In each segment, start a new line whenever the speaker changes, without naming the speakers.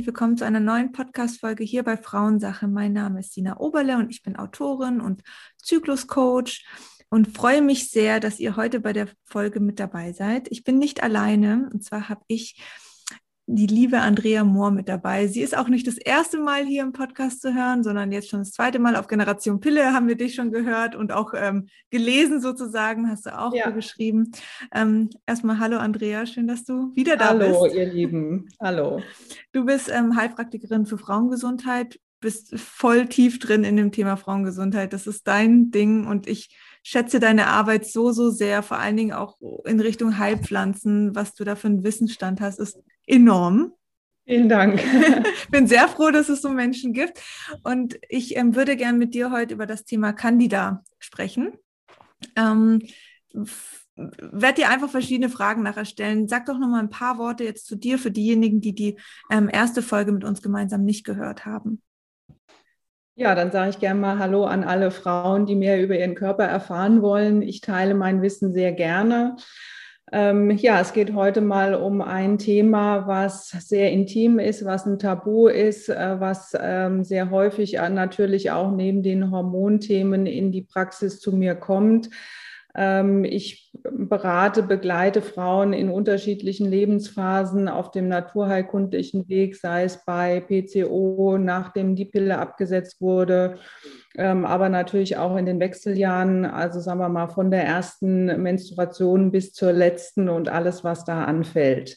herzlich willkommen zu einer neuen Podcast-Folge hier bei Frauensache. Mein Name ist Sina Oberle und ich bin Autorin und Zykluscoach und freue mich sehr, dass ihr heute bei der Folge mit dabei seid. Ich bin nicht alleine und zwar habe ich die liebe Andrea Mohr mit dabei. Sie ist auch nicht das erste Mal hier im Podcast zu hören, sondern jetzt schon das zweite Mal auf Generation Pille haben wir dich schon gehört und auch ähm, gelesen sozusagen, hast du auch ja. geschrieben. Ähm, erstmal hallo Andrea, schön, dass du wieder da
hallo,
bist.
Hallo ihr Lieben, hallo.
Du bist ähm, Heilpraktikerin für Frauengesundheit, bist voll tief drin in dem Thema Frauengesundheit. Das ist dein Ding und ich schätze deine Arbeit so, so sehr, vor allen Dingen auch in Richtung Heilpflanzen, was du da für einen Wissensstand hast, ist enorm.
Vielen Dank.
Ich bin sehr froh, dass es so Menschen gibt. Und ich ähm, würde gerne mit dir heute über das Thema Candida sprechen. Ähm, werde dir einfach verschiedene Fragen nachher stellen. Sag doch noch mal ein paar Worte jetzt zu dir für diejenigen, die die ähm, erste Folge mit uns gemeinsam nicht gehört haben.
Ja, dann sage ich gerne mal Hallo an alle Frauen, die mehr über ihren Körper erfahren wollen. Ich teile mein Wissen sehr gerne. Ähm, ja, es geht heute mal um ein Thema, was sehr intim ist, was ein Tabu ist, äh, was ähm, sehr häufig äh, natürlich auch neben den Hormonthemen in die Praxis zu mir kommt. Ähm, ich berate, begleite Frauen in unterschiedlichen Lebensphasen auf dem naturheilkundlichen Weg, sei es bei PCO, nachdem die Pille abgesetzt wurde, aber natürlich auch in den Wechseljahren, also sagen wir mal von der ersten Menstruation bis zur letzten und alles, was da anfällt.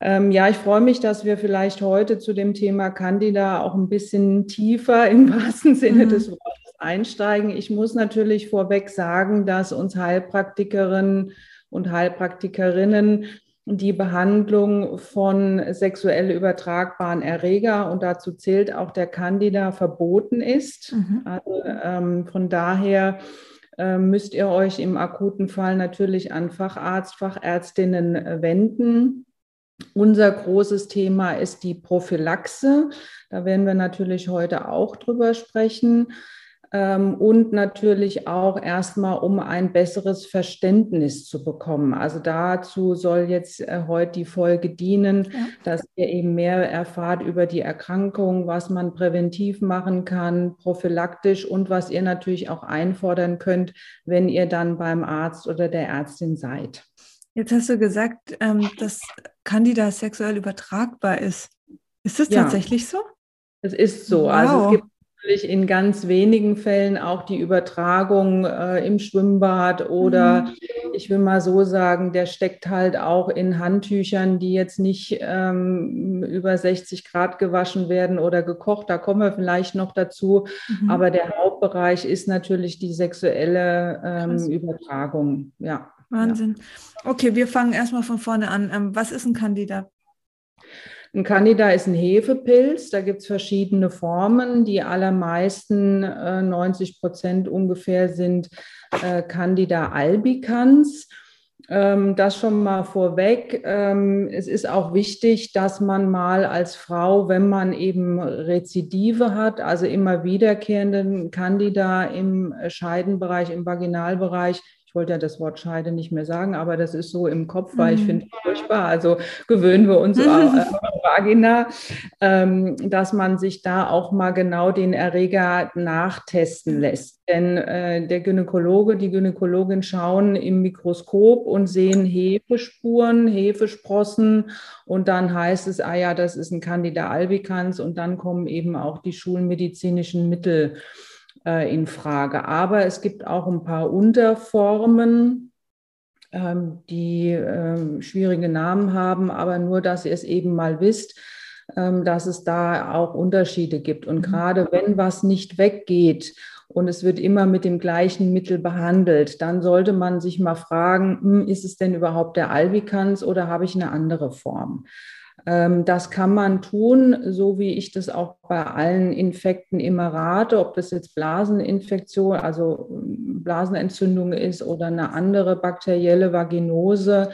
Ähm, ja, ich freue mich, dass wir vielleicht heute zu dem Thema Candida auch ein bisschen tiefer im wahrsten Sinne mhm. des Wortes einsteigen. Ich muss natürlich vorweg sagen, dass uns Heilpraktikerinnen und Heilpraktikerinnen die Behandlung von sexuell übertragbaren Erreger und dazu zählt auch der Candida verboten ist. Mhm. Also, ähm, von daher äh, müsst ihr euch im akuten Fall natürlich an Facharzt, Fachärztinnen äh, wenden. Unser großes Thema ist die Prophylaxe. Da werden wir natürlich heute auch drüber sprechen. Ähm, und natürlich auch erstmal, um ein besseres Verständnis zu bekommen. Also dazu soll jetzt äh, heute die Folge dienen, ja. dass ihr eben mehr erfahrt über die Erkrankung, was man präventiv machen kann, prophylaktisch und was ihr natürlich auch einfordern könnt, wenn ihr dann beim Arzt oder der Ärztin seid.
Jetzt hast du gesagt, ähm, dass Candida sexuell übertragbar ist. Ist das ja. tatsächlich so?
Es ist so. Wow. Also es gibt natürlich in ganz wenigen Fällen auch die Übertragung äh, im Schwimmbad oder mhm. ich will mal so sagen, der steckt halt auch in Handtüchern, die jetzt nicht ähm, über 60 Grad gewaschen werden oder gekocht. Da kommen wir vielleicht noch dazu. Mhm. Aber der Hauptbereich ist natürlich die sexuelle ähm, Übertragung. Ja.
Wahnsinn. Ja. Okay, wir fangen erstmal von vorne an. Ähm, was ist ein Kandidat?
Ein Candida ist ein Hefepilz. Da gibt es verschiedene Formen. Die allermeisten, äh, 90 Prozent ungefähr, sind äh, Candida albicans. Ähm, das schon mal vorweg. Ähm, es ist auch wichtig, dass man mal als Frau, wenn man eben Rezidive hat, also immer wiederkehrenden Candida im Scheidenbereich, im Vaginalbereich, ich wollte ja das Wort Scheide nicht mehr sagen, aber das ist so im Kopf, weil ich mhm. finde es furchtbar. Also gewöhnen wir uns auch äh, Vagina, ähm, dass man sich da auch mal genau den Erreger nachtesten lässt. Denn äh, der Gynäkologe, die Gynäkologin schauen im Mikroskop und sehen Hefespuren, Hefesprossen und dann heißt es, ah ja, das ist ein Candida albicans und dann kommen eben auch die schulmedizinischen Mittel äh, in Frage. Aber es gibt auch ein paar Unterformen, ähm, die ähm, schwierige Namen haben, aber nur, dass ihr es eben mal wisst, ähm, dass es da auch Unterschiede gibt. Und mhm. gerade wenn was nicht weggeht und es wird immer mit dem gleichen Mittel behandelt, dann sollte man sich mal fragen, hm, ist es denn überhaupt der Albicans oder habe ich eine andere Form? Ähm, das kann man tun, so wie ich das auch bei allen Infekten immer rate, ob das jetzt Blaseninfektion, also ähm, Blasenentzündung ist oder eine andere bakterielle Vaginose.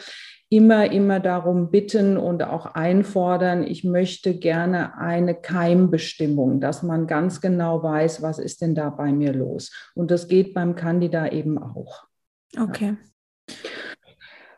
Immer, immer darum bitten und auch einfordern, ich möchte gerne eine Keimbestimmung, dass man ganz genau weiß, was ist denn da bei mir los. Und das geht beim Candida eben auch.
Okay.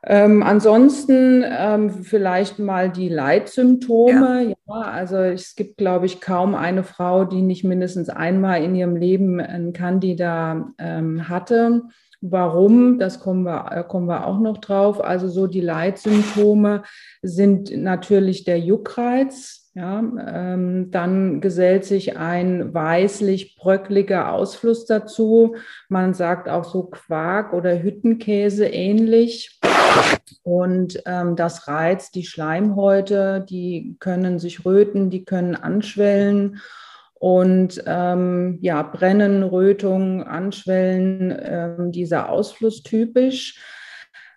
Ähm, ansonsten ähm, vielleicht mal die Leitsymptome. Ja. ja. also es gibt, glaube ich, kaum eine Frau, die nicht mindestens einmal in ihrem Leben einen Candida ähm, hatte. Warum? Das kommen wir, äh, kommen wir auch noch drauf. Also so die Leitsymptome sind natürlich der Juckreiz, ja, ähm, dann gesellt sich ein weißlich-bröckliger Ausfluss dazu. Man sagt auch so Quark oder Hüttenkäse ähnlich. Und ähm, das reizt die Schleimhäute, die können sich röten, die können anschwellen und ähm, ja, Brennen, Rötung, Anschwellen, ähm, dieser Ausfluss typisch.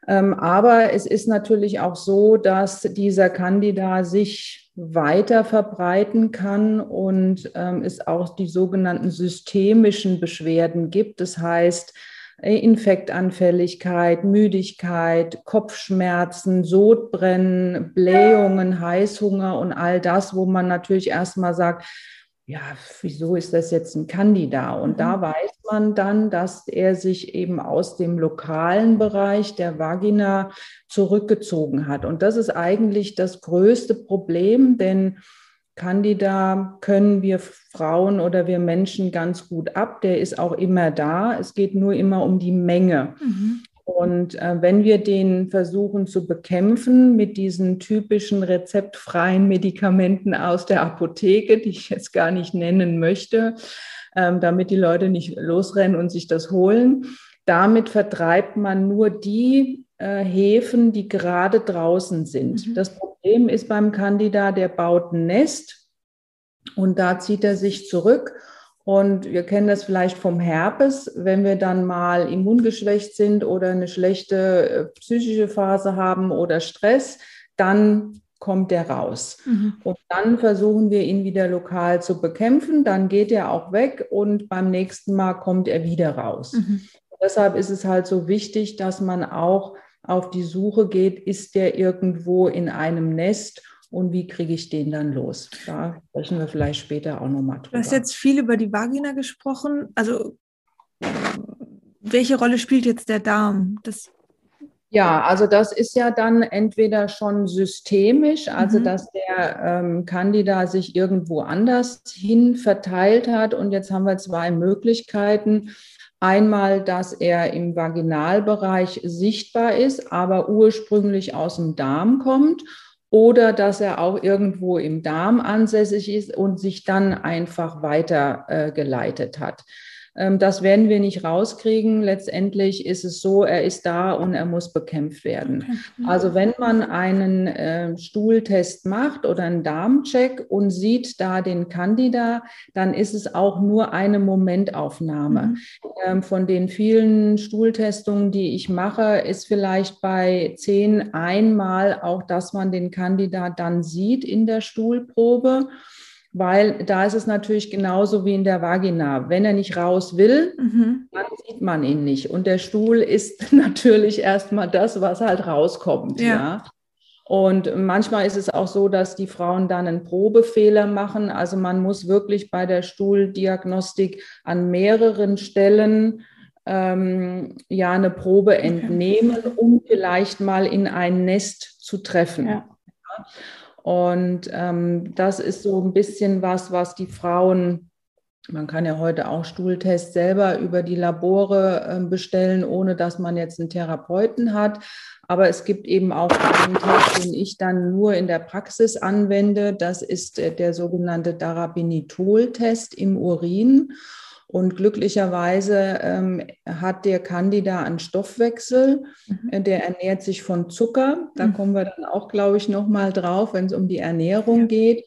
Ähm, aber es ist natürlich auch so, dass dieser Candida sich weiter verbreiten kann und ähm, es auch die sogenannten systemischen Beschwerden gibt. Das heißt, äh, Infektanfälligkeit, Müdigkeit, Kopfschmerzen, Sodbrennen, Blähungen, Heißhunger und all das, wo man natürlich erstmal sagt, ja, wieso ist das jetzt ein Candida? Und da mhm. weiß man dann, dass er sich eben aus dem lokalen Bereich der Vagina zurückgezogen hat. Und das ist eigentlich das größte Problem, denn Candida können wir Frauen oder wir Menschen ganz gut ab. Der ist auch immer da. Es geht nur immer um die Menge. Mhm. Und äh, wenn wir den versuchen zu bekämpfen mit diesen typischen rezeptfreien Medikamenten aus der Apotheke, die ich jetzt gar nicht nennen möchte, ähm, damit die Leute nicht losrennen und sich das holen, damit vertreibt man nur die äh, Hefen, die gerade draußen sind. Mhm. Das Problem ist beim Candida, der baut ein Nest und da zieht er sich zurück und wir kennen das vielleicht vom Herpes, wenn wir dann mal immungeschwächt sind oder eine schlechte äh, psychische Phase haben oder Stress, dann kommt der raus. Mhm. Und dann versuchen wir ihn wieder lokal zu bekämpfen, dann geht er auch weg und beim nächsten Mal kommt er wieder raus. Mhm. Deshalb ist es halt so wichtig, dass man auch auf die Suche geht, ist der irgendwo in einem Nest und wie kriege ich den dann los? Da sprechen wir vielleicht später auch nochmal drüber.
Du hast jetzt viel über die Vagina gesprochen. Also welche Rolle spielt jetzt der Darm?
Das ja, also das ist ja dann entweder schon systemisch, also mhm. dass der ähm, Candida sich irgendwo anders hin verteilt hat. Und jetzt haben wir zwei Möglichkeiten. Einmal, dass er im Vaginalbereich sichtbar ist, aber ursprünglich aus dem Darm kommt oder dass er auch irgendwo im Darm ansässig ist und sich dann einfach weitergeleitet äh, hat. Ähm, das werden wir nicht rauskriegen. Letztendlich ist es so, er ist da und er muss bekämpft werden. Okay. Also wenn man einen äh, Stuhltest macht oder einen Darmcheck und sieht da den Candida, dann ist es auch nur eine Momentaufnahme. Mhm. Ähm, von den vielen Stuhltestungen, die ich mache, ist vielleicht bei zehn einmal auch, dass man den Candida dann sieht in der Stuhlprobe weil da ist es natürlich genauso wie in der Vagina. Wenn er nicht raus will, mhm. dann sieht man ihn nicht. Und der Stuhl ist natürlich erstmal das, was halt rauskommt. Ja. ja. Und manchmal ist es auch so, dass die Frauen dann einen Probefehler machen. Also man muss wirklich bei der Stuhldiagnostik an mehreren Stellen ähm, ja eine Probe entnehmen, um vielleicht mal in ein Nest zu treffen. Ja. Und ähm, das ist so ein bisschen was, was die Frauen, man kann ja heute auch Stuhltests selber über die Labore äh, bestellen, ohne dass man jetzt einen Therapeuten hat. Aber es gibt eben auch einen Test, den ich dann nur in der Praxis anwende. Das ist äh, der sogenannte Darabinitol-Test im Urin. Und glücklicherweise ähm, hat der Candida einen Stoffwechsel, mhm. Äh, der ernährt sich von Zucker. Da mhm. kommen wir dann auch, glaube ich, nochmal drauf, wenn es um die Ernährung ja. geht.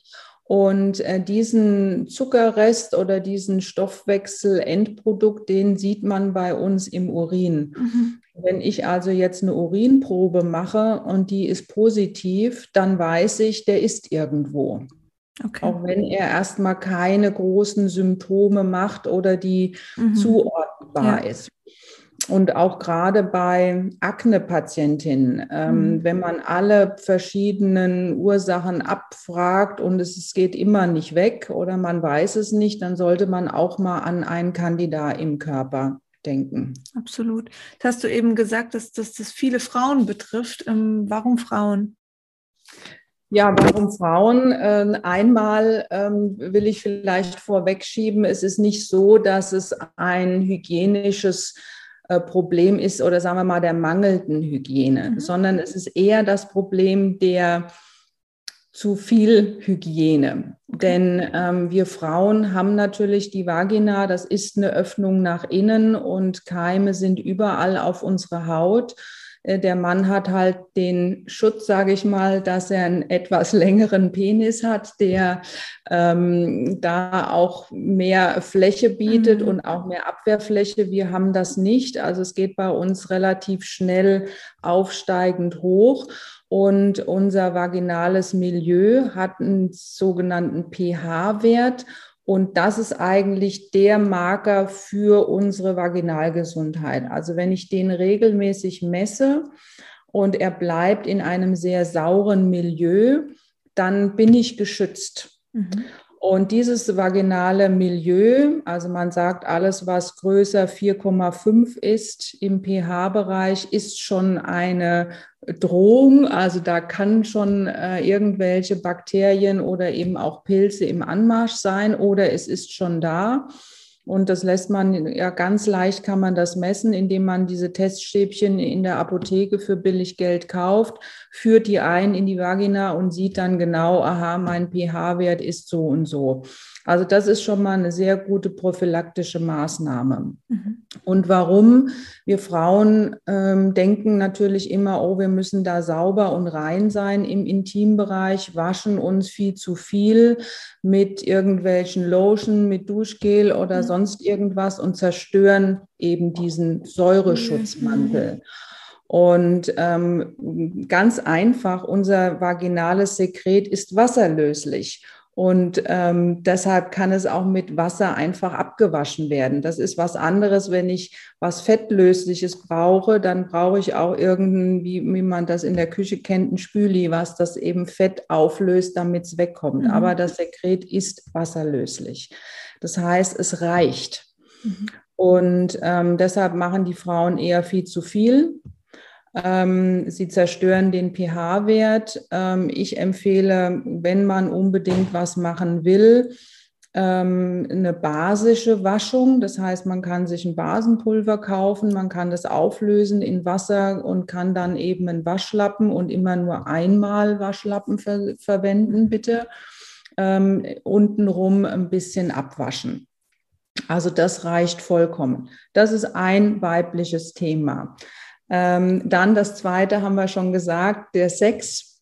Und äh, diesen Zuckerrest oder diesen Stoffwechsel-Endprodukt, den sieht man bei uns im Urin. Mhm. Wenn ich also jetzt eine Urinprobe mache und die ist positiv, dann weiß ich, der ist irgendwo. Okay. Auch wenn er erstmal keine großen Symptome macht oder die mhm. zuordnbar ja. ist. Und auch gerade bei Akne-Patientinnen, ähm, mhm. wenn man alle verschiedenen Ursachen abfragt und es, es, geht immer nicht weg oder man weiß es nicht, dann sollte man auch mal an einen Kandidat im Körper denken.
Absolut. Das hast du eben gesagt, dass, dass das viele Frauen betrifft. Ähm, warum Frauen?
Ja, warum Frauen? Ähm, einmal ähm, will ich vielleicht vorwegschieben, es ist nicht so, dass es ein hygienisches äh, Problem ist oder sagen wir mal der mangelnden Hygiene, mhm. sondern es ist eher das Problem der zu viel Hygiene. Denn ähm, wir Frauen haben natürlich die Vagina, das ist eine Öffnung nach innen und Keime sind überall auf unserer Haut. Äh, der Mann hat halt den Schutz, sage ich mal, dass er einen etwas längeren Penis hat, der ähm, da auch mehr Fläche bietet mhm. und auch mehr Abwehrfläche. Wir haben das nicht. Also es geht bei uns relativ schnell aufsteigend hoch. Und unser vaginales Milieu hat einen sogenannten pH-Wert. Und das ist eigentlich der Marker für unsere Vaginalgesundheit. Also wenn ich den regelmäßig messe und er bleibt in einem sehr sauren Milieu, dann bin ich geschützt. Mhm. Und dieses vaginale Milieu, also man sagt, alles, was größer 4,5 ist im pH-Bereich, ist schon eine Drohung. Also da kann schon äh, irgendwelche Bakterien oder eben auch Pilze im Anmarsch sein oder es ist schon da. Und das lässt man ja ganz leicht kann man das messen, indem man diese Teststäbchen in der Apotheke für billig Geld kauft, führt die ein in die Vagina und sieht dann genau, aha, mein pH-Wert ist so und so. Also das ist schon mal eine sehr gute prophylaktische Maßnahme. Mhm. Und warum? Wir Frauen ähm, denken natürlich immer, oh, wir müssen da sauber und rein sein im Intimbereich, waschen uns viel zu viel mit irgendwelchen Lotion, mit Duschgel oder mhm. sonst irgendwas und zerstören eben diesen Säureschutzmantel. Mhm. Und ähm, ganz einfach, unser vaginales Sekret ist wasserlöslich. Und ähm, deshalb kann es auch mit Wasser einfach abgewaschen werden. Das ist was anderes, wenn ich was Fettlösliches brauche, dann brauche ich auch irgendein, wie, wie man das in der Küche kennt, ein Spüli, was das eben Fett auflöst, damit es wegkommt. Mhm. Aber das Sekret ist wasserlöslich. Das heißt, es reicht. Mhm. Und ähm, deshalb machen die Frauen eher viel zu viel ähm, sie zerstören den pH-Wert. Ähm, ich empfehle, wenn man unbedingt was machen will, ähm, eine basische Waschung. Das heißt, man kann sich ein Basenpulver kaufen, man kann das auflösen in Wasser und kann dann eben einen Waschlappen und immer nur einmal Waschlappen ver verwenden, bitte. Ähm, untenrum ein bisschen abwaschen. Also das reicht vollkommen. Das ist ein weibliches Thema. Ähm, dann das zweite haben wir schon gesagt, der Sex.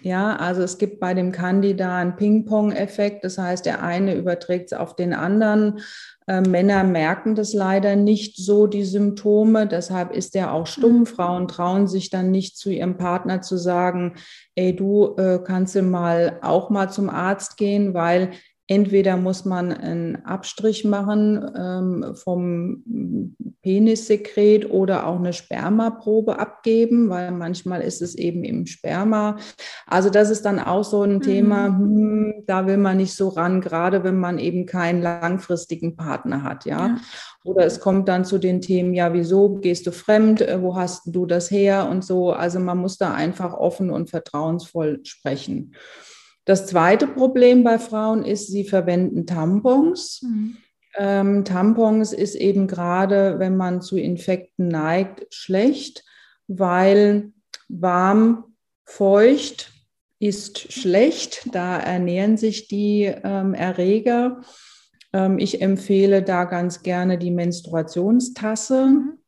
Ja, also es gibt bei dem Candida einen Ping-Pong-Effekt. Das heißt, der eine überträgt es auf den anderen. Äh, Männer merken das leider nicht so, die Symptome. Deshalb ist er auch stumm. Mhm. Frauen trauen sich dann nicht zu ihrem Partner zu sagen, ey, du äh, kannst du mal auch mal zum Arzt gehen, weil Entweder muss man einen Abstrich machen ähm, vom Penissekret oder auch eine Spermaprobe abgeben, weil manchmal ist es eben im Sperma. Also das ist dann auch so ein mhm. Thema, hm, da will man nicht so ran, gerade wenn man eben keinen langfristigen Partner hat, ja. ja. Oder es kommt dann zu den Themen, ja, wieso gehst du fremd, äh, wo hast du das her und so. Also man muss da einfach offen und vertrauensvoll sprechen. Das zweite Problem bei Frauen ist, sie verwenden Tampons. Mhm. Ähm, Tampons ist eben gerade, wenn man zu Infekten neigt, schlecht, weil warm, feucht ist schlecht. Da ernähren sich die ähm, Erreger. Ähm, ich empfehle da ganz gerne die Menstruationstasse. Mhm.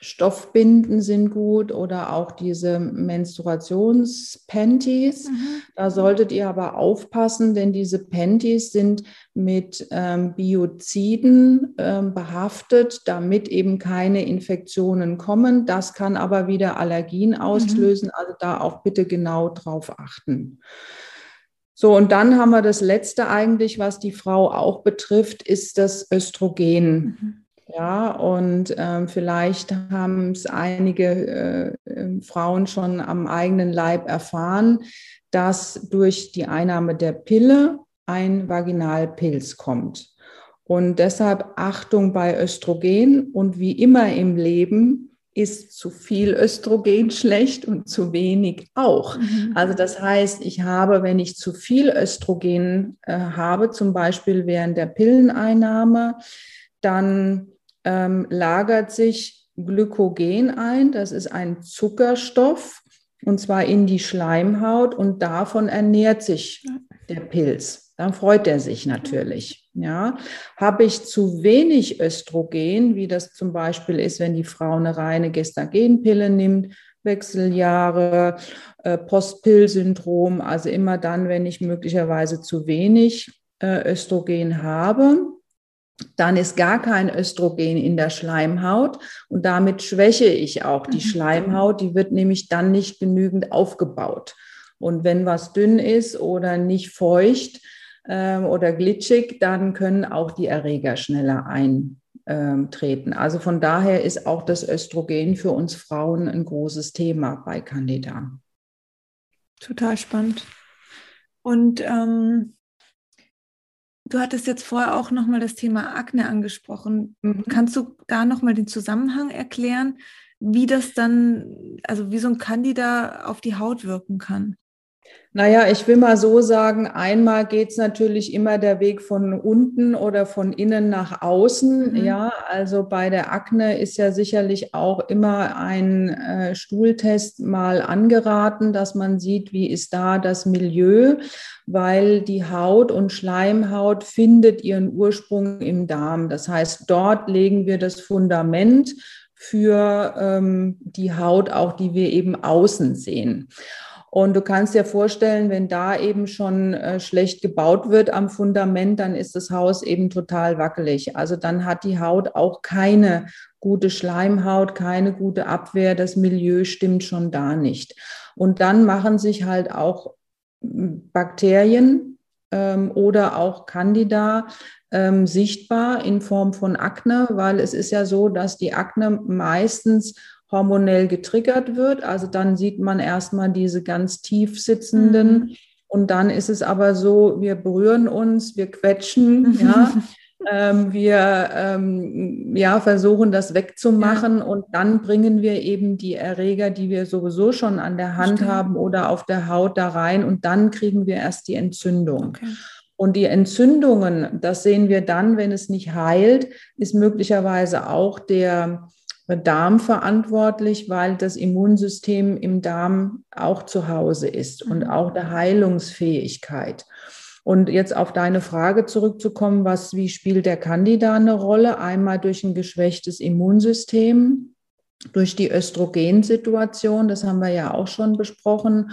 Stoffbinden sind gut oder auch diese Menstruationspanties. Mhm. Da solltet ihr aber aufpassen, denn diese Panties sind mit ähm, Bioziden ähm, behaftet, damit eben keine Infektionen kommen. Das kann aber wieder Allergien mhm. auslösen, mhm. also da auch bitte genau drauf achten. So, und dann haben wir das Letzte eigentlich, was die Frau auch betrifft, ist das Östrogen. Mhm. Ja, und ähm, vielleicht haben es einige äh, ähm, Frauen schon am eigenen Leib erfahren, dass durch die Einnahme der Pille ein Vaginalpilz kommt. Und deshalb Achtung bei Östrogen und wie immer im Leben ist zu viel Östrogen schlecht und zu wenig auch. Mhm. Also das heißt, ich habe, wenn ich zu viel Östrogen äh, habe, zum Beispiel während der Pilleneinnahme, dann ähm, lagert sich Glykogen ein. Das ist ein Zuckerstoff und zwar in die Schleimhaut und davon ernährt sich der Pilz. Dann freut er sich natürlich. Ja, habe ich zu wenig Östrogen, wie das zum Beispiel ist, wenn die Frau eine reine Gestagenpille nimmt, Wechseljahre, äh, Postpill-Syndrom, also immer dann, wenn ich möglicherweise zu wenig äh, Östrogen habe, dann ist gar kein Östrogen in der Schleimhaut und damit schwäche ich auch die mhm. Schleimhaut. Die wird nämlich dann nicht genügend aufgebaut. Und wenn was dünn ist oder nicht feucht äh, oder glitschig, dann können auch die Erreger schneller eintreten. Also von daher ist auch das Östrogen für uns Frauen ein großes Thema bei Candida.
Total spannend. Und ähm Du hattest jetzt vorher auch nochmal das Thema Akne angesprochen. Mhm. Kannst du da nochmal den Zusammenhang erklären, wie das dann, also wie so ein Candida auf die Haut wirken kann?
Naja, ich will mal so sagen, einmal geht es natürlich immer der Weg von unten oder von innen nach außen. Mhm. Ja, also bei der Akne ist ja sicherlich auch immer ein äh, Stuhltest mal angeraten, dass man sieht, wie ist da das Milieu, weil die Haut und Schleimhaut findet ihren Ursprung im Darm. Das heißt, dort legen wir das Fundament für ähm, die Haut, auch die wir eben außen sehen. Und du kannst dir vorstellen, wenn da eben schon äh, schlecht gebaut wird am Fundament, dann ist das Haus eben total wackelig. Also dann hat die Haut auch keine gute Schleimhaut, keine gute Abwehr. Das Milieu stimmt schon da nicht. Und dann machen sich halt auch hm, Bakterien ähm, oder auch Candida ähm, sichtbar in Form von Akne, weil es ist ja so, dass die Akne meistens hormonell getriggert wird. Also dann sieht man erstmal diese ganz tief sitzenden. Mhm. Und dann ist es aber so, wir berühren uns, wir quetschen, ja. Ähm, wir ähm, ja, versuchen das wegzumachen ja. und dann bringen wir eben die Erreger, die wir sowieso schon an der Hand Stimmt. haben oder auf der Haut da rein und dann kriegen wir erst die Entzündung. Okay. Und die Entzündungen, das sehen wir dann, wenn es nicht heilt, ist möglicherweise auch der Darm verantwortlich, weil das Immunsystem im Darm auch zu Hause ist und mhm. auch der Heilungsfähigkeit. Und jetzt auf deine Frage zurückzukommen, was, wie spielt der Candida eine Rolle? Einmal durch ein geschwächtes Immunsystem, durch die Östrogensituation, das haben wir ja auch schon besprochen.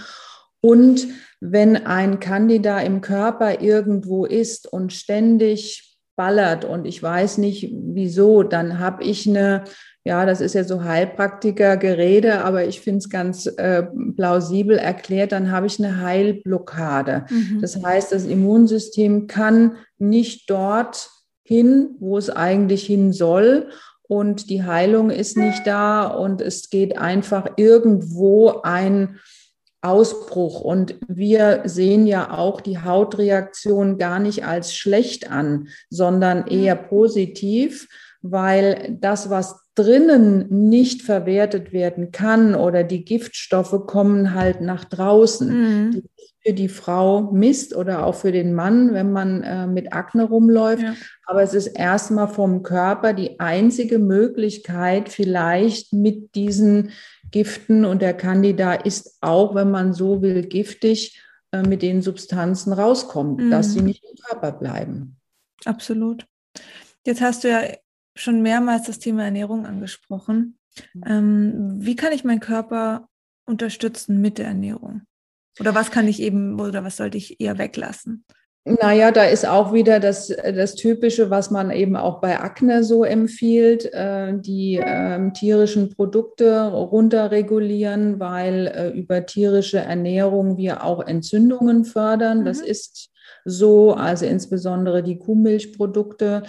Und wenn ein Candida im Körper irgendwo ist und ständig ballert und ich weiß nicht wieso, dann habe ich eine ja, das ist ja so Heilpraktiker-Gerede, aber ich finde es ganz äh, plausibel erklärt, dann habe ich eine Heilblockade. Mhm. Das heißt, das Immunsystem kann nicht dort hin, wo es eigentlich hin soll. Und die Heilung ist nicht da und es geht einfach irgendwo ein Ausbruch. Und wir sehen ja auch die Hautreaktion gar nicht als schlecht an, sondern eher positiv, weil das, was drinnen nicht verwertet werden kann oder die Giftstoffe kommen halt nach draußen. Mhm. Für die Frau Mist oder auch für den Mann, wenn man äh, mit Akne rumläuft. Ja. Aber es ist erstmal vom Körper die einzige Möglichkeit, vielleicht mit diesen Giften und der Candida ist auch, wenn man so will, giftig, äh, mit den Substanzen rauskommt, mhm. dass sie nicht im Körper bleiben.
Absolut. Jetzt hast du ja schon mehrmals das Thema Ernährung angesprochen. Mhm. Ähm, wie kann ich meinen Körper unterstützen mit der Ernährung? Oder was kann ich eben, oder was sollte ich eher weglassen?
Naja, da ist auch wieder das, das Typische, was man eben auch bei Akne so empfiehlt, äh, die äh, tierischen Produkte runterregulieren, weil äh, über tierische Ernährung wir auch Entzündungen fördern. Mhm. Das ist so, also insbesondere die Kuhmilchprodukte.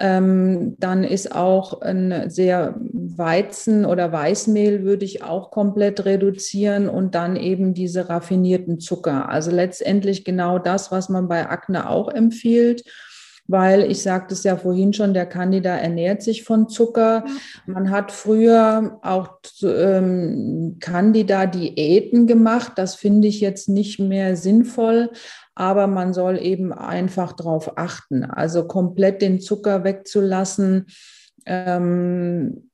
Ähm, dann ist auch ein sehr Weizen oder Weißmehl würde ich auch komplett reduzieren und dann eben diese raffinierten Zucker. Also letztendlich genau das, was man bei Akne auch empfiehlt. Weil ich sagte es ja vorhin schon, der Candida ernährt sich von Zucker. Man hat früher auch ähm, Candida-Diäten gemacht. Das finde ich jetzt nicht mehr sinnvoll, aber man soll eben einfach darauf achten. Also komplett den Zucker wegzulassen. Ähm,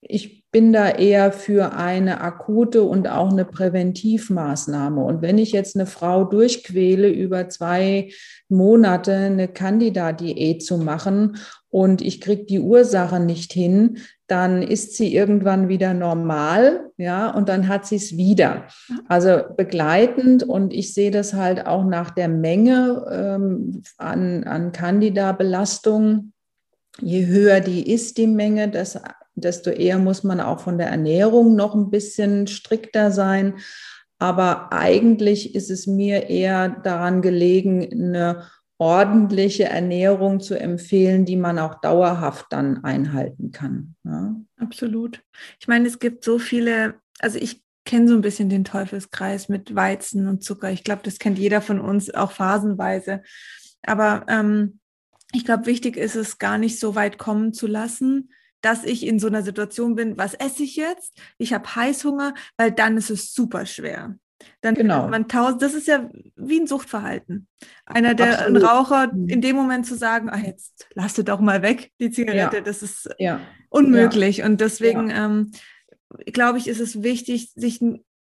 ich bin da eher für eine akute und auch eine Präventivmaßnahme. Und wenn ich jetzt eine Frau durchquäle, über zwei Monate eine Candida-Diät zu machen und ich kriege die Ursache nicht hin, dann ist sie irgendwann wieder normal, ja, und dann hat sie es wieder. Also begleitend und ich sehe das halt auch nach der Menge ähm, an, an Candida-Belastung. Je höher die ist, die Menge, das desto eher muss man auch von der Ernährung noch ein bisschen strikter sein. Aber eigentlich ist es mir eher daran gelegen, eine ordentliche Ernährung zu empfehlen, die man auch dauerhaft dann einhalten kann. Ja.
Absolut. Ich meine, es gibt so viele, also ich kenne so ein bisschen den Teufelskreis mit Weizen und Zucker. Ich glaube, das kennt jeder von uns auch phasenweise. Aber ähm, ich glaube, wichtig ist es, gar nicht so weit kommen zu lassen, dass ich in so einer Situation bin, was esse ich jetzt? Ich habe Heißhunger, weil dann ist es super schwer. Dann genau. man tausend, das ist ja wie ein Suchtverhalten. Einer der ein Raucher mhm. in dem Moment zu sagen, ah, jetzt lass doch mal weg, die Zigarette, ja. das ist ja. unmöglich. Ja. Und deswegen ähm, glaube ich, ist es wichtig, sich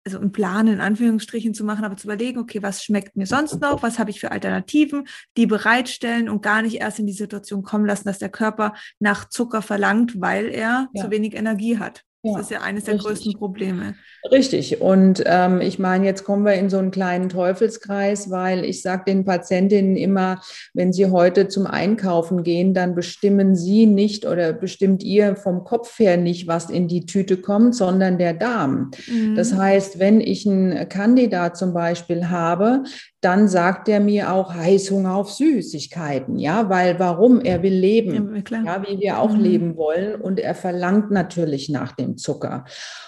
also einen Plan in Anführungsstrichen zu machen, aber zu überlegen, okay, was schmeckt mir sonst noch, was habe ich für Alternativen, die bereitstellen und gar nicht erst in die Situation kommen lassen, dass der Körper nach Zucker verlangt, weil er ja. zu wenig Energie hat. Das ja, ist ja eines der richtig. größten Probleme.
Richtig. Und ähm, ich meine, jetzt kommen wir in so einen kleinen Teufelskreis, weil ich sage den Patientinnen immer, wenn sie heute zum Einkaufen gehen, dann bestimmen sie nicht oder bestimmt ihr vom Kopf her nicht, was in die Tüte kommt, sondern der Darm. Mhm. Das heißt, wenn ich einen Kandidat zum Beispiel habe, dann sagt er mir auch Heißhunger auf Süßigkeiten, ja, weil warum? Er will leben, ja, ja wie wir auch mhm. leben wollen und er verlangt natürlich nach dem Zucker.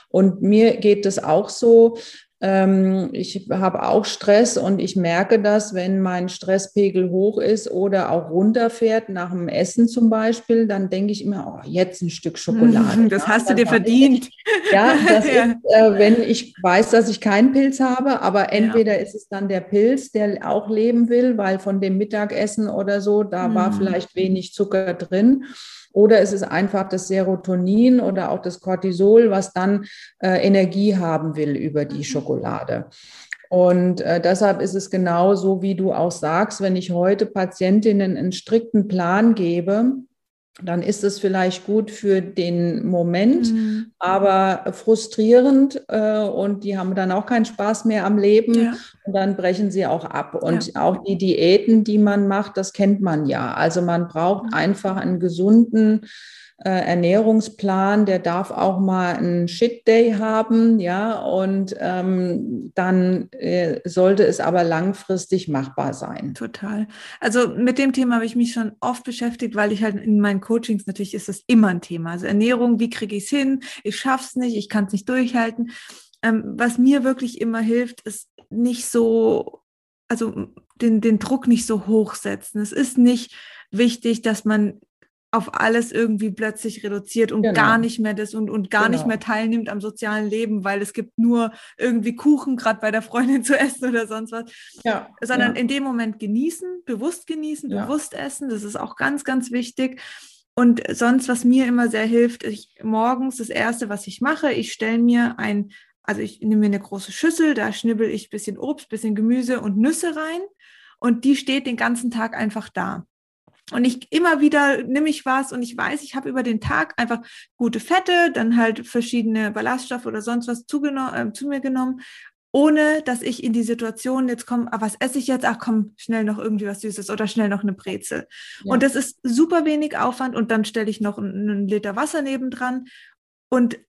Und mir geht es auch so, ich habe auch Stress und ich merke das, wenn mein Stresspegel hoch ist oder auch runterfährt, nach dem Essen zum Beispiel, dann denke ich immer, oh, jetzt ein Stück Schokolade.
Das hast du dir verdient.
Ich, ja, das ja. ist, äh, wenn ich weiß, dass ich keinen Pilz habe, aber entweder ja. ist es dann der Pilz, der auch leben will, weil von dem Mittagessen oder so, da mhm. war vielleicht wenig Zucker drin. Oder es ist einfach das Serotonin oder auch das Cortisol, was dann äh, Energie haben will über die mhm. Schokolade. Und äh, deshalb ist es genau so, wie du auch sagst, wenn ich heute Patientinnen einen strikten Plan gebe, dann ist es vielleicht gut für den Moment, mhm. aber frustrierend äh, und die haben dann auch keinen Spaß mehr am Leben ja. und dann brechen sie auch ab. Und ja. auch die Diäten, die man macht, das kennt man ja. Also man braucht mhm. einfach einen gesunden Ernährungsplan, der darf auch mal einen Shit Day haben, ja, und ähm, dann äh, sollte es aber langfristig machbar sein.
Total. Also mit dem Thema habe ich mich schon oft beschäftigt, weil ich halt in meinen Coachings natürlich ist das immer ein Thema. Also Ernährung, wie kriege ich es hin? Ich schaffe es nicht, ich kann es nicht durchhalten. Ähm, was mir wirklich immer hilft, ist nicht so, also den, den Druck nicht so hochsetzen. Es ist nicht wichtig, dass man auf alles irgendwie plötzlich reduziert und genau. gar nicht mehr das und, und gar genau. nicht mehr teilnimmt am sozialen Leben, weil es gibt nur irgendwie Kuchen gerade bei der Freundin zu essen oder sonst was. Ja. Sondern ja. in dem Moment genießen, bewusst genießen, ja. bewusst essen. Das ist auch ganz, ganz wichtig. Und sonst, was mir immer sehr hilft, ich morgens das erste, was ich mache, ich stelle mir ein, also ich nehme mir eine große Schüssel, da schnibbel ich bisschen Obst, bisschen Gemüse und Nüsse rein und die steht den ganzen Tag einfach da. Und ich immer wieder nehme ich was und ich weiß, ich habe über den Tag einfach gute Fette, dann halt verschiedene Ballaststoffe oder sonst was äh, zu mir genommen, ohne dass ich in die Situation jetzt komme, ah, was esse ich jetzt? Ach komm, schnell noch irgendwie was Süßes oder schnell noch eine Brezel. Ja. Und das ist super wenig Aufwand und dann stelle ich noch einen Liter Wasser nebendran und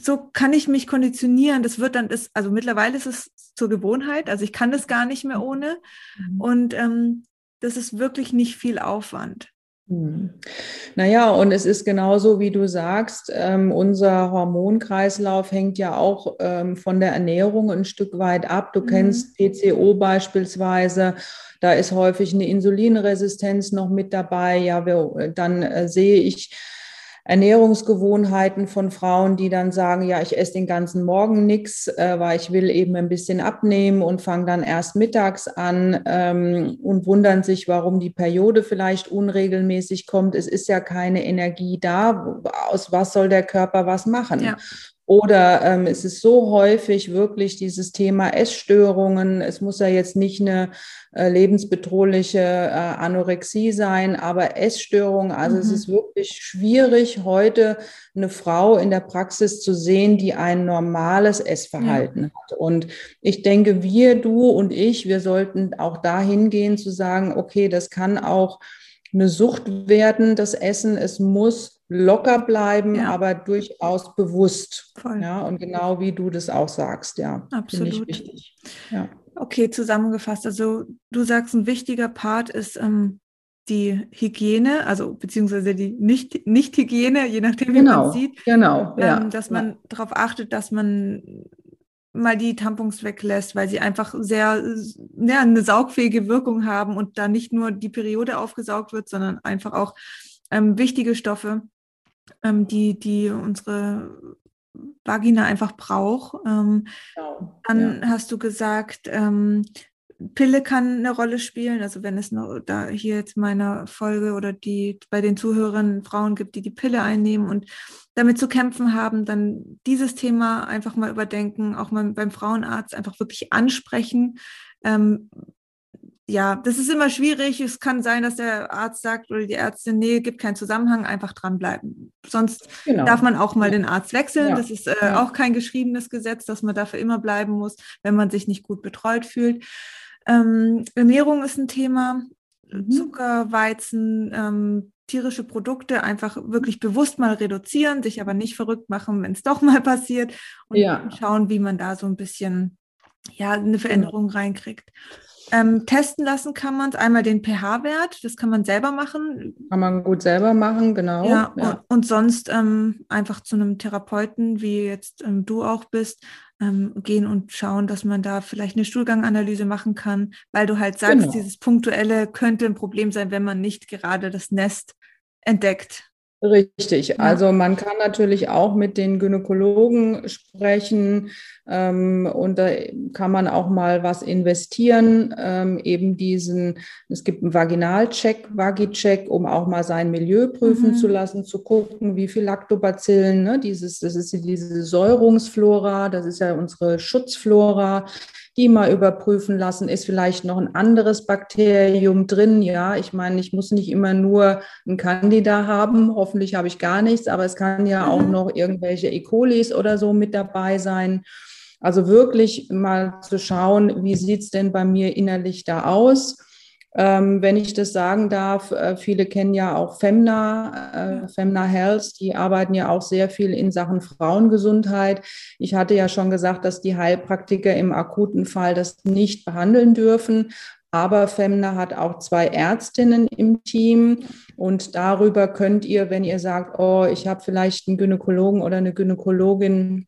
so kann ich mich konditionieren. Das wird dann, ist, also mittlerweile ist es zur Gewohnheit. Also ich kann das gar nicht mehr ohne. Mhm. Und ähm, das ist wirklich nicht viel Aufwand.
Hm. Naja, und es ist genauso, wie du sagst, ähm, unser Hormonkreislauf hängt ja auch ähm, von der Ernährung ein Stück weit ab. Du mhm. kennst PCO beispielsweise. Da ist häufig eine Insulinresistenz noch mit dabei. Ja, wir, dann äh, sehe ich Ernährungsgewohnheiten von Frauen, die dann sagen, ja, ich esse den ganzen Morgen nichts, äh, weil ich will eben ein bisschen abnehmen und fange dann erst mittags an ähm, und wundern sich, warum die Periode vielleicht unregelmäßig kommt. Es ist ja keine Energie da. Aus was soll der Körper was machen? Ja. Oder ähm, es ist so häufig wirklich dieses Thema Essstörungen. Es muss ja jetzt nicht eine äh, lebensbedrohliche äh, Anorexie sein, aber Essstörungen. Also mhm. es ist wirklich schwierig, heute eine Frau in der Praxis zu sehen, die ein normales Essverhalten ja. hat. Und ich denke, wir, du und ich, wir sollten auch dahin gehen zu sagen, okay, das kann auch eine Sucht werden, das Essen. Es muss locker bleiben, ja. aber durchaus bewusst. Voll. Ja, und genau wie du das auch sagst, ja.
Absolut. wichtig. Ja. Okay, zusammengefasst. Also du sagst, ein wichtiger Part ist ähm, die Hygiene, also beziehungsweise die Nicht, Nicht-Hygiene, je nachdem, wie
genau,
man sieht.
Genau.
Ähm, ja. Dass man ja. darauf achtet, dass man mal die Tampons weglässt, weil sie einfach sehr, ja, eine saugfähige Wirkung haben und da nicht nur die Periode aufgesaugt wird, sondern einfach auch ähm, wichtige Stoffe ähm, die, die unsere Vagina einfach braucht. Ähm, genau. Dann ja. hast du gesagt, ähm, Pille kann eine Rolle spielen. Also wenn es noch da hier jetzt meiner Folge oder die bei den Zuhörern Frauen gibt, die die Pille einnehmen und damit zu kämpfen haben, dann dieses Thema einfach mal überdenken, auch mal beim Frauenarzt einfach wirklich ansprechen. Ähm, ja, das ist immer schwierig. Es kann sein, dass der Arzt sagt oder die Ärztin, nee, gibt keinen Zusammenhang, einfach dranbleiben. Sonst genau. darf man auch mal den Arzt wechseln. Ja. Das ist äh, ja. auch kein geschriebenes Gesetz, dass man dafür immer bleiben muss, wenn man sich nicht gut betreut fühlt. Ähm, Ernährung ist ein Thema. Mhm. Zucker, Weizen, ähm, tierische Produkte einfach wirklich bewusst mal reduzieren, sich aber nicht verrückt machen, wenn es doch mal passiert und ja. schauen, wie man da so ein bisschen ja, eine Veränderung reinkriegt. Ähm, testen lassen kann man es einmal den pH-Wert, das kann man selber machen.
Kann man gut selber machen, genau.
Ja, ja. Und, und, sonst ähm, einfach zu einem Therapeuten, wie jetzt ähm, du auch bist, ähm, gehen und schauen, dass man da vielleicht eine Stuhlganganalyse machen kann, weil du halt sagst, genau. dieses Punktuelle könnte ein Problem sein, wenn man nicht gerade das Nest entdeckt.
Richtig. Also man kann natürlich auch mit den Gynäkologen sprechen ähm, und da kann man auch mal was investieren. Ähm, eben diesen, es gibt einen Vaginalcheck, Vagicheck, um auch mal sein Milieu prüfen mhm. zu lassen, zu gucken, wie viel Lactobacillen, ne, dieses, das ist diese Säurungsflora, das ist ja unsere Schutzflora die mal überprüfen lassen, ist vielleicht noch ein anderes Bakterium drin. Ja, ich meine, ich muss nicht immer nur ein Candida haben, hoffentlich habe ich gar nichts, aber es kann ja mhm. auch noch irgendwelche E. colis oder so mit dabei sein. Also wirklich mal zu schauen, wie sieht es denn bei mir innerlich da aus? Ähm, wenn ich das sagen darf, äh, viele kennen ja auch Femna, äh, Femna Health, die arbeiten ja auch sehr viel in Sachen Frauengesundheit. Ich hatte ja schon gesagt, dass die Heilpraktiker im akuten Fall das nicht behandeln dürfen. Aber Femna hat auch zwei Ärztinnen im Team und darüber könnt ihr, wenn ihr sagt, oh, ich habe vielleicht einen Gynäkologen oder eine Gynäkologin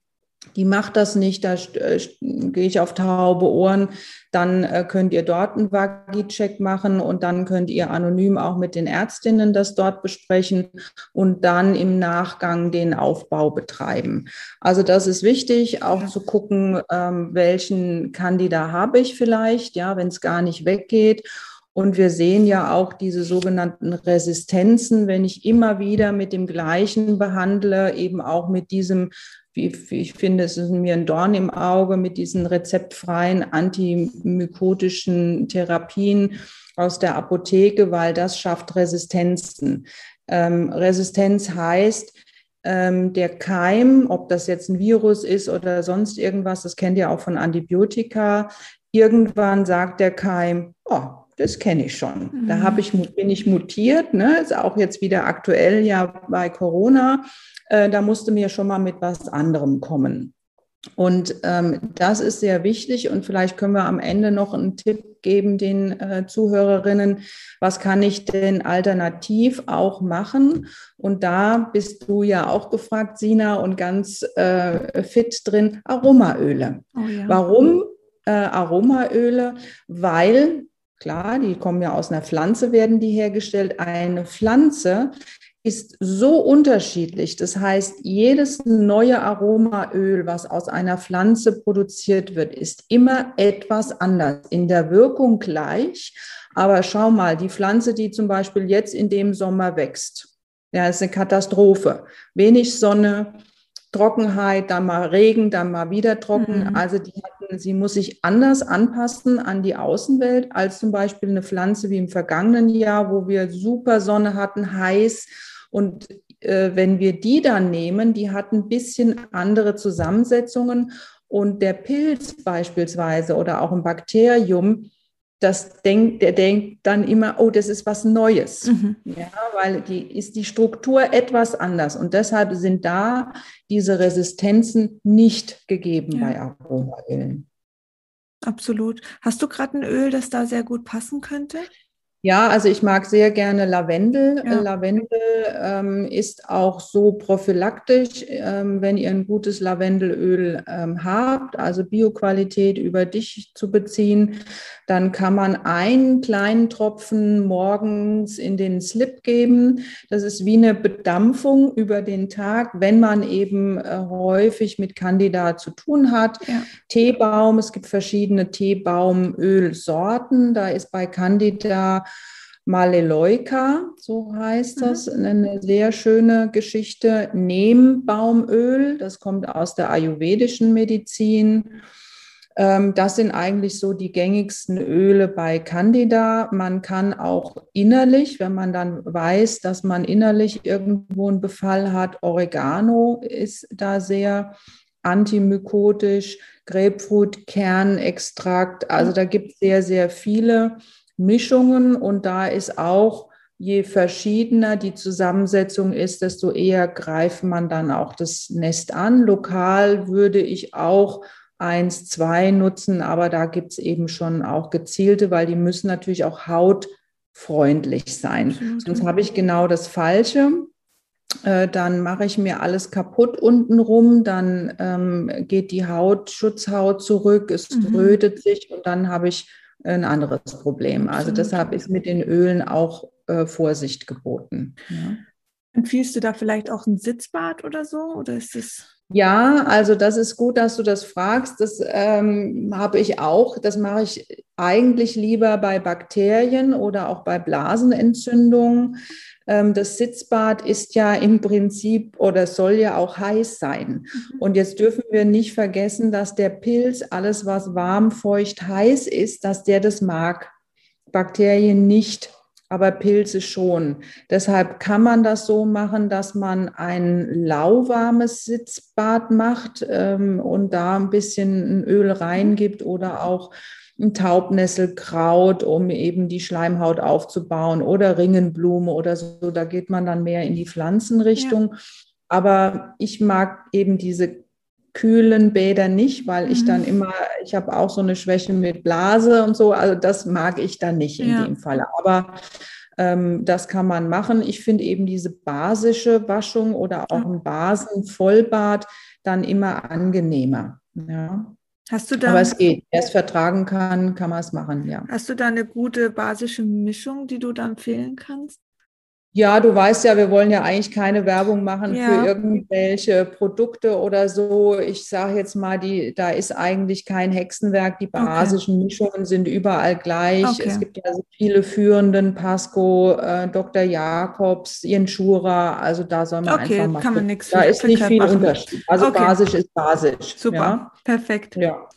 die macht das nicht, da äh, gehe ich auf taube Ohren, dann äh, könnt ihr dort einen Vagi-Check machen und dann könnt ihr anonym auch mit den Ärztinnen das dort besprechen und dann im Nachgang den Aufbau betreiben. Also das ist wichtig, auch zu gucken, ähm, welchen Candida habe ich vielleicht, ja, wenn es gar nicht weggeht. Und wir sehen ja auch diese sogenannten Resistenzen, wenn ich immer wieder mit dem gleichen behandle, eben auch mit diesem wie, wie ich finde, es ist mir ein Dorn im Auge mit diesen rezeptfreien antimykotischen Therapien aus der Apotheke, weil das schafft Resistenzen. Ähm, Resistenz heißt, ähm, der Keim, ob das jetzt ein Virus ist oder sonst irgendwas, das kennt ihr auch von Antibiotika, irgendwann sagt der Keim, oh, das kenne ich schon. Mhm. Da habe ich, bin ich mutiert, ne? ist auch jetzt wieder aktuell ja bei Corona. Äh, da musste mir schon mal mit was anderem kommen. Und ähm, das ist sehr wichtig und vielleicht können wir am Ende noch einen Tipp geben den äh, Zuhörerinnen, was kann ich denn alternativ auch machen? Und da bist du ja auch gefragt, Sina, und ganz äh, fit drin, Aromaöle. Oh ja. Warum äh, Aromaöle? Weil Klar, die kommen ja aus einer Pflanze, werden die hergestellt. Eine Pflanze ist so unterschiedlich. Das heißt, jedes neue Aromaöl, was aus einer Pflanze produziert wird, ist immer etwas anders. In der Wirkung gleich. Aber schau mal, die Pflanze, die zum Beispiel jetzt in dem Sommer wächst, ja, ist eine Katastrophe. Wenig Sonne, Trockenheit, dann mal Regen, dann mal wieder trocken. Mhm. Also die hatten, sie muss sich anders anpassen an die Außenwelt als zum Beispiel eine Pflanze wie im vergangenen Jahr, wo wir super Sonne hatten, heiß. Und äh, wenn wir die dann nehmen, die hatten ein bisschen andere Zusammensetzungen. Und der Pilz beispielsweise oder auch ein Bakterium, das denkt, der denkt dann immer, oh, das ist was Neues. Mhm. Ja, weil die ist die Struktur etwas anders. Und deshalb sind da diese Resistenzen nicht gegeben ja. bei Aromaölen.
Absolut. Hast du gerade ein Öl, das da sehr gut passen könnte?
Ja, also ich mag sehr gerne Lavendel. Ja. Lavendel ähm, ist auch so prophylaktisch, ähm, wenn ihr ein gutes Lavendelöl ähm, habt, also Bioqualität über dich zu beziehen, dann kann man einen kleinen Tropfen morgens in den Slip geben. Das ist wie eine Bedampfung über den Tag, wenn man eben äh, häufig mit Candida zu tun hat. Ja. Teebaum, es gibt verschiedene Teebaumölsorten. Da ist bei Candida Maleloika, so heißt mhm. das, mhm. eine sehr schöne Geschichte. Nehmbaumöl, das kommt aus der ayurvedischen Medizin. Ähm, das sind eigentlich so die gängigsten Öle bei Candida. Man kann auch innerlich, wenn man dann weiß, dass man innerlich irgendwo einen Befall hat, Oregano ist da sehr antimykotisch, Grapefruit, Kernextrakt. Also da gibt es sehr, sehr viele Mischungen und da ist auch, je verschiedener die Zusammensetzung ist, desto eher greift man dann auch das Nest an. Lokal würde ich auch eins, zwei nutzen, aber da gibt es eben schon auch gezielte, weil die müssen natürlich auch hautfreundlich sein. Mhm. Sonst habe ich genau das Falsche. Äh, dann mache ich mir alles kaputt untenrum, dann ähm, geht die Haut, Schutzhaut zurück, es mhm. rötet sich und dann habe ich ein anderes Problem. Also deshalb ist mit den Ölen auch äh, Vorsicht geboten. Ja.
Empfiehlst du da vielleicht auch ein Sitzbad oder so? Oder ist es
ja, also das ist gut, dass du das fragst. Das ähm, habe ich auch. Das mache ich eigentlich lieber bei Bakterien oder auch bei Blasenentzündungen. Ähm, das Sitzbad ist ja im Prinzip oder soll ja auch heiß sein. Mhm. Und jetzt dürfen wir nicht vergessen, dass der Pilz, alles was warm, feucht, heiß ist, dass der das mag. Bakterien nicht aber Pilze schon. Deshalb kann man das so machen, dass man ein lauwarmes Sitzbad macht ähm, und da ein bisschen Öl reingibt oder auch ein Taubnesselkraut, um eben die Schleimhaut aufzubauen oder Ringenblume oder so. Da geht man dann mehr in die Pflanzenrichtung. Ja. Aber ich mag eben diese kühlen Bäder nicht, weil mhm. ich dann immer, ich habe auch so eine Schwäche mit Blase und so, also das mag ich dann nicht in ja. dem Fall. Aber ähm, das kann man machen. Ich finde eben diese basische Waschung oder auch ein Basenvollbad dann immer angenehmer. Ja. Hast du da, Aber es geht. Wer es vertragen kann, kann man es machen, ja.
Hast du da eine gute basische Mischung, die du da empfehlen kannst?
Ja, du weißt ja, wir wollen ja eigentlich keine Werbung machen ja. für irgendwelche Produkte oder so. Ich sage jetzt mal, die, da ist eigentlich kein Hexenwerk. Die basischen okay. Mischungen sind überall gleich. Okay. Es gibt ja so viele führenden, Pasco, äh, Dr. Jakobs, Jenschura. Also da soll man okay, einfach mal. Kann man nichts da ist nicht viel machen. Unterschied. Also basisch ist basisch.
Super, ja? perfekt.
Ja.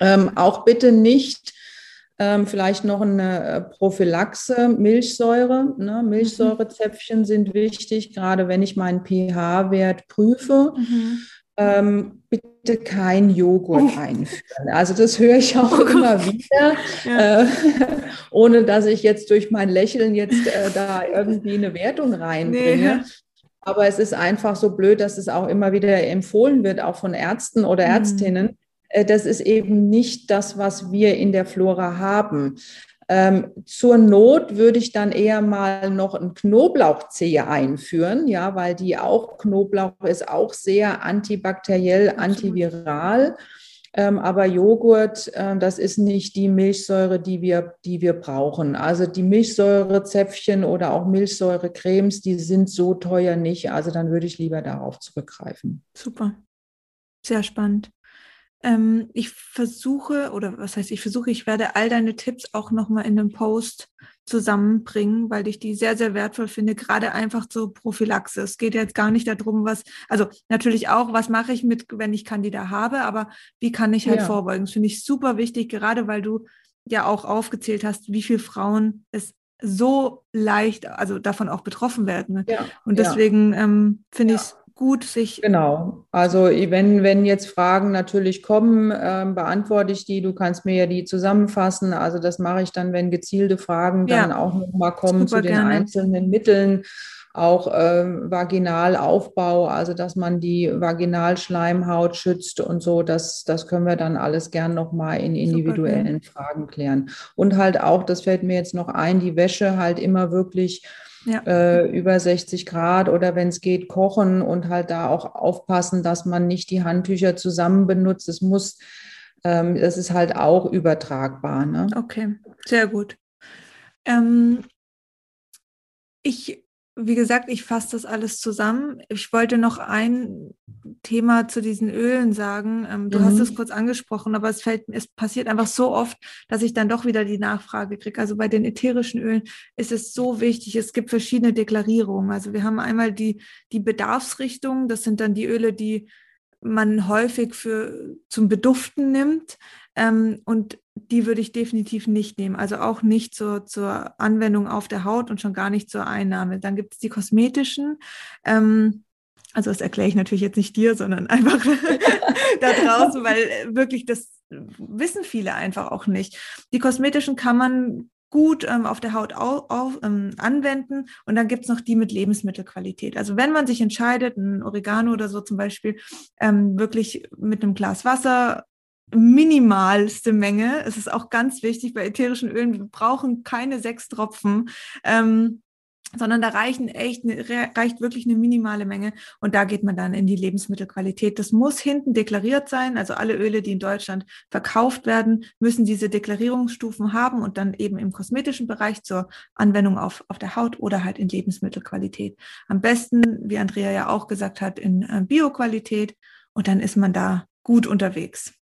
Ähm, auch bitte nicht ähm, vielleicht noch eine äh, Prophylaxe, Milchsäure. Ne? Milchsäurezäpfchen sind wichtig, gerade wenn ich meinen pH-Wert prüfe. Mhm. Ähm, bitte kein Joghurt oh. einführen. Also das höre ich auch oh immer wieder, ja. äh, ohne dass ich jetzt durch mein Lächeln jetzt äh, da irgendwie eine Wertung reinbringe. Nee. Aber es ist einfach so blöd, dass es auch immer wieder empfohlen wird, auch von Ärzten oder mhm. Ärztinnen. Äh, das ist eben nicht das, was wir in der Flora haben. Ähm, zur Not würde ich dann eher mal noch ein Knoblauchzehe einführen, ja, weil die auch, Knoblauch ist auch sehr antibakteriell, antiviral. Ähm, aber Joghurt, äh, das ist nicht die Milchsäure, die wir, die wir brauchen. Also die Milchsäurezäpfchen oder auch Milchsäurecremes, die sind so teuer nicht. Also dann würde ich lieber darauf zurückgreifen.
Super. Sehr spannend. Ähm, ich versuche, oder was heißt ich versuche, ich werde all deine Tipps auch nochmal in einem Post zusammenbringen, weil ich die sehr, sehr wertvoll finde, gerade einfach zur Prophylaxe. Es geht jetzt gar nicht darum, was, also natürlich auch, was mache ich mit, wenn ich Candida habe, aber wie kann ich halt ja. vorbeugen? Das finde ich super wichtig, gerade weil du ja auch aufgezählt hast, wie viele Frauen es so leicht, also davon auch betroffen werden. Ja, Und deswegen ja. ähm, finde ich es gut sich.
Genau. Also wenn, wenn jetzt Fragen natürlich kommen, äh, beantworte ich die. Du kannst mir ja die zusammenfassen. Also das mache ich dann, wenn gezielte Fragen dann ja. auch nochmal kommen Super zu den gerne. einzelnen Mitteln. Auch äh, Vaginalaufbau, also dass man die Vaginalschleimhaut schützt und so, das, das können wir dann alles gern nochmal in individuellen Fragen klären. Und halt auch, das fällt mir jetzt noch ein, die Wäsche halt immer wirklich ja. äh, über 60 Grad oder wenn es geht, kochen und halt da auch aufpassen, dass man nicht die Handtücher zusammen benutzt. Es muss, ähm, das ist halt auch übertragbar. Ne?
Okay, sehr gut. Ähm, ich wie gesagt, ich fasse das alles zusammen. Ich wollte noch ein Thema zu diesen Ölen sagen. Ähm, du mhm. hast es kurz angesprochen, aber es fällt, es passiert einfach so oft, dass ich dann doch wieder die Nachfrage kriege. Also bei den ätherischen Ölen ist es so wichtig. Es gibt verschiedene Deklarierungen. Also wir haben einmal die, die Bedarfsrichtung. Das sind dann die Öle, die man häufig für zum Beduften nimmt. Ähm, und die würde ich definitiv nicht nehmen. Also auch nicht zur, zur Anwendung auf der Haut und schon gar nicht zur Einnahme. Dann gibt es die kosmetischen. Ähm, also das erkläre ich natürlich jetzt nicht dir, sondern einfach da draußen, weil wirklich das wissen viele einfach auch nicht. Die kosmetischen kann man gut ähm, auf der Haut au, auf, ähm, anwenden. Und dann gibt es noch die mit Lebensmittelqualität. Also wenn man sich entscheidet, ein Oregano oder so zum Beispiel, ähm, wirklich mit einem Glas Wasser minimalste Menge. Es ist auch ganz wichtig bei ätherischen Ölen, wir brauchen keine sechs Tropfen. Ähm, sondern da reichen echt, reicht wirklich eine minimale Menge und da geht man dann in die Lebensmittelqualität. Das muss hinten deklariert sein, also alle Öle, die in Deutschland verkauft werden, müssen diese Deklarierungsstufen haben und dann eben im kosmetischen Bereich zur Anwendung auf, auf der Haut oder halt in Lebensmittelqualität. Am besten, wie Andrea ja auch gesagt hat, in äh, Bioqualität und dann ist man da gut unterwegs.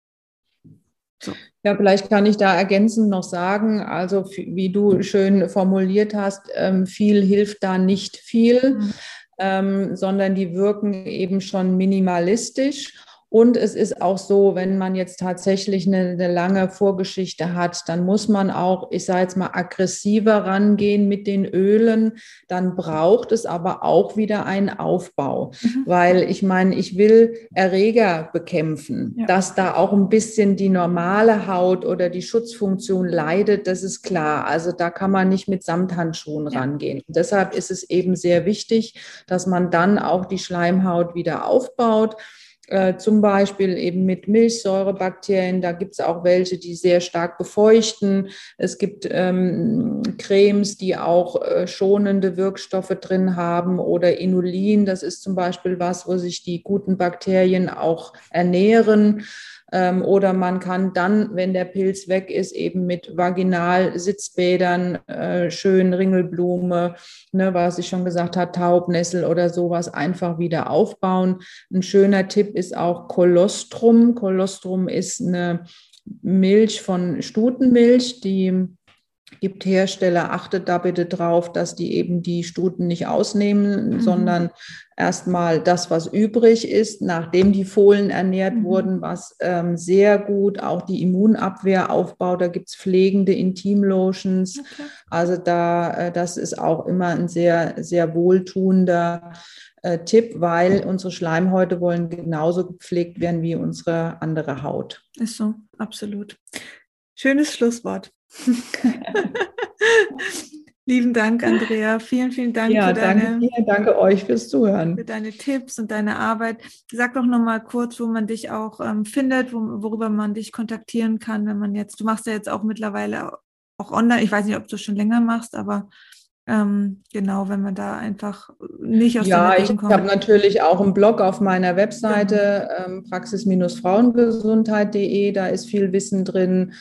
Ja, vielleicht kann ich da ergänzend noch sagen, also wie du schön formuliert hast, ähm, viel hilft da nicht viel, mhm. ähm, sondern die wirken eben schon minimalistisch. Und es ist auch so, wenn man jetzt tatsächlich eine, eine, lange Vorgeschichte hat, dann muss man auch, ich sage jetzt mal, aggressiver rangehen mit den Ölen. Dann braucht es aber auch wieder einen Aufbau, mhm. weil ich meine, ich will Erreger bekämpfen, ja. dass da auch ein bisschen die normale Haut oder die Schutzfunktion leidet, das ist klar. Also da kann man nicht mit Samthandschuhen ja. rangehen. Und deshalb ist es eben sehr wichtig, dass man dann auch die Schleimhaut wieder aufbaut. Äh, zum Beispiel eben mit Milchsäurebakterien. Da gibt es auch welche, die sehr stark befeuchten. Es gibt ähm, Cremes, die auch äh, schonende Wirkstoffe drin haben oder Inulin. Das ist zum Beispiel was, wo sich die guten Bakterien auch ernähren. Ähm, oder man kann dann, wenn der Pilz weg ist, eben mit Vaginal-Sitzbädern, äh, schön Ringelblume, ne, was ich schon gesagt habe, Taubnessel oder sowas einfach wieder aufbauen. Ein schöner Tipp ist auch Kolostrum. Kolostrum ist eine Milch von Stutenmilch, die gibt Hersteller, achtet da bitte drauf, dass die eben die Stuten nicht ausnehmen, mhm. sondern erstmal das, was übrig ist, nachdem die Fohlen ernährt mhm. wurden, was ähm, sehr gut auch die Immunabwehr aufbaut. Da gibt es pflegende Intimlotions. Okay. Also da, äh, das ist auch immer ein sehr, sehr wohltuender äh, Tipp, weil unsere Schleimhäute wollen genauso gepflegt werden wie unsere andere Haut.
Ist so, absolut. Schönes Schlusswort. Lieben Dank, Andrea. Vielen, vielen Dank
ja,
für
deine, danke dir, danke euch fürs Zuhören.
Für deine Tipps und deine Arbeit. Sag doch nochmal kurz, wo man dich auch ähm, findet, wo, worüber man dich kontaktieren kann, wenn man jetzt, du machst ja jetzt auch mittlerweile auch online, ich weiß nicht, ob du schon länger machst, aber ähm, genau, wenn man da einfach nicht aus
ja, der Ja, ich habe natürlich auch einen Blog auf meiner Webseite, genau. ähm, praxis-frauengesundheit.de, da ist viel Wissen drin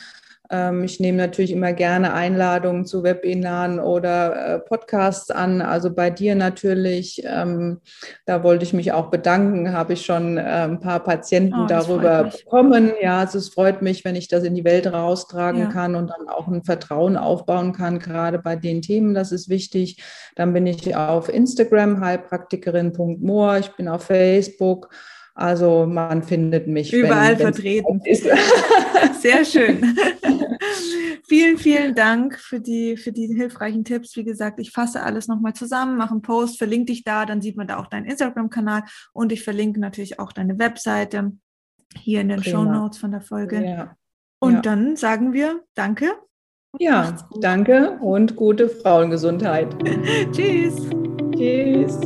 ich nehme natürlich immer gerne Einladungen zu Webinaren oder äh, Podcasts an. Also bei dir natürlich, ähm, da wollte ich mich auch bedanken, habe ich schon äh, ein paar Patienten oh, darüber bekommen. Ja, also es freut mich, wenn ich das in die Welt raustragen ja. kann und dann auch ein Vertrauen aufbauen kann, gerade bei den Themen, das ist wichtig. Dann bin ich auf Instagram, heilpraktikerin.moor, ich bin auf Facebook. Also man findet mich
überall vertreten. Sehr schön. vielen, vielen Dank für die, für die hilfreichen Tipps. Wie gesagt, ich fasse alles nochmal zusammen, mache einen Post, verlinke dich da, dann sieht man da auch deinen Instagram-Kanal und ich verlinke natürlich auch deine Webseite hier in den Prima. Show Notes von der Folge. Ja. Und ja. dann sagen wir Danke.
Ja, danke und gute Frauengesundheit.
Tschüss.
Tschüss.